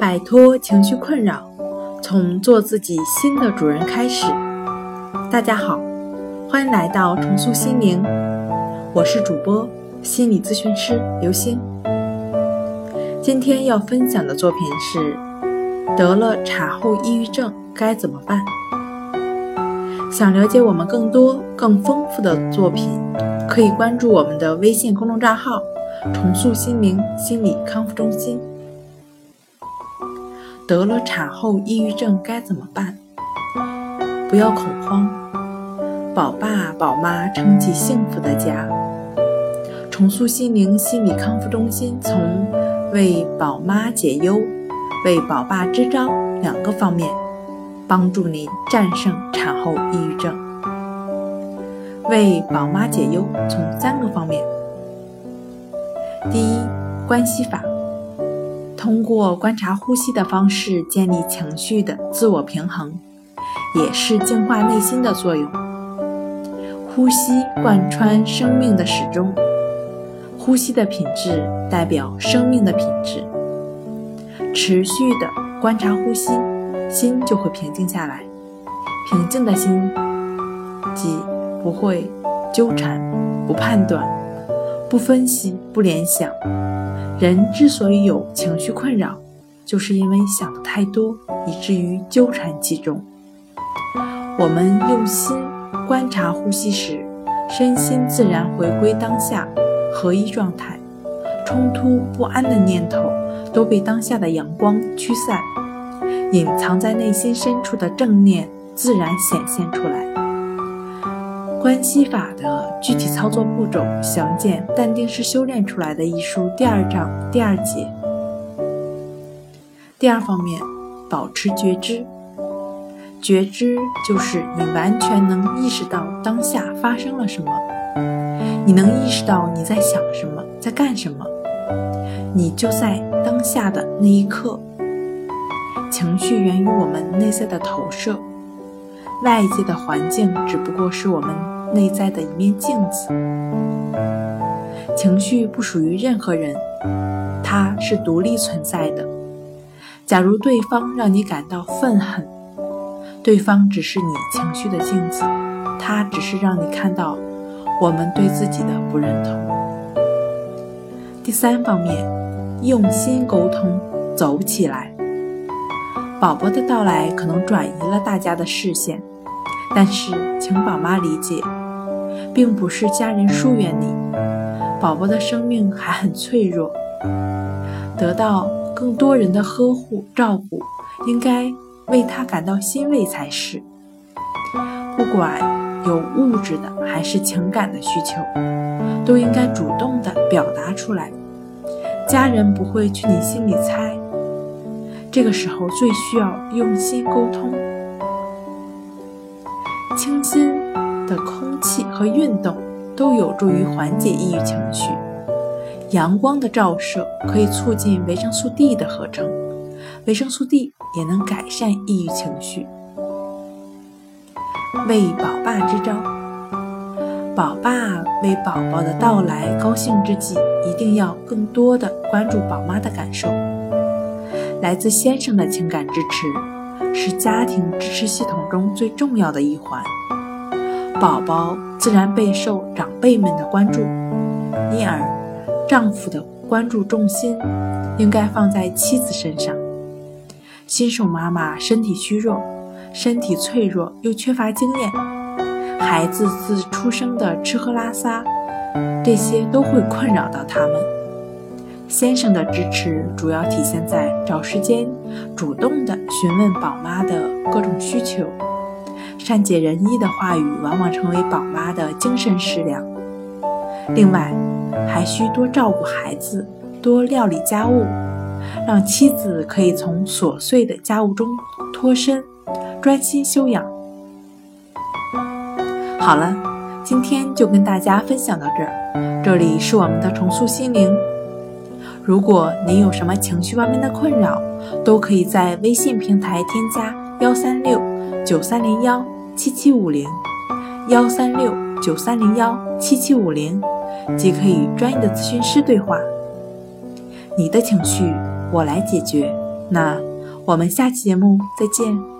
摆脱情绪困扰，从做自己新的主人开始。大家好，欢迎来到重塑心灵，我是主播心理咨询师刘星。今天要分享的作品是：得了产后抑郁症该怎么办？想了解我们更多更丰富的作品，可以关注我们的微信公众账号“重塑心灵心理康复中心”。得了产后抑郁症该怎么办？不要恐慌，宝爸宝妈撑起幸福的家。重塑心灵心理康复中心从为宝妈解忧、为宝爸支招两个方面，帮助您战胜产后抑郁症。为宝妈解忧从三个方面：第一，关系法。通过观察呼吸的方式建立情绪的自我平衡，也是净化内心的作用。呼吸贯穿生命的始终，呼吸的品质代表生命的品质。持续的观察呼吸，心就会平静下来。平静的心，即不会纠缠、不判断、不分析、不联想。人之所以有情绪困扰，就是因为想的太多，以至于纠缠其中。我们用心观察呼吸时，身心自然回归当下合一状态，冲突不安的念头都被当下的阳光驱散，隐藏在内心深处的正念自然显现出来。关系法的具体操作步骤详见《淡定是修炼出来的》一书第二章第二节。第二方面，保持觉知。觉知就是你完全能意识到当下发生了什么，你能意识到你在想什么，在干什么，你就在当下的那一刻。情绪源于我们内在的投射，外界的环境只不过是我们。内在的一面镜子，情绪不属于任何人，它是独立存在的。假如对方让你感到愤恨，对方只是你情绪的镜子，他只是让你看到我们对自己的不认同。第三方面，用心沟通，走起来。宝宝的到来可能转移了大家的视线。但是，请宝妈理解，并不是家人疏远你，宝宝的生命还很脆弱，得到更多人的呵护照顾，应该为他感到欣慰才是。不管有物质的还是情感的需求，都应该主动的表达出来，家人不会去你心里猜。这个时候最需要用心沟通。倾心的空气和运动都有助于缓解抑郁情绪。阳光的照射可以促进维生素 D 的合成，维生素 D 也能改善抑郁情绪。为宝爸支招，宝爸为宝宝的到来高兴之际，一定要更多的关注宝妈的感受。来自先生的情感支持。是家庭支持系统中最重要的一环，宝宝自然备受长辈们的关注，因而丈夫的关注重心应该放在妻子身上。新手妈妈身体虚弱，身体脆弱又缺乏经验，孩子自出生的吃喝拉撒，这些都会困扰到他们。先生的支持主要体现在找时间主动地询问宝妈的各种需求，善解人意的话语往往成为宝妈的精神食粮。另外，还需多照顾孩子，多料理家务，让妻子可以从琐碎的家务中脱身，专心休养。好了，今天就跟大家分享到这儿，这里是我们的重塑心灵。如果您有什么情绪方面的困扰，都可以在微信平台添加幺三六九三零幺七七五零，幺三六九三零幺七七五零，即可与专业的咨询师对话。你的情绪，我来解决。那我们下期节目再见。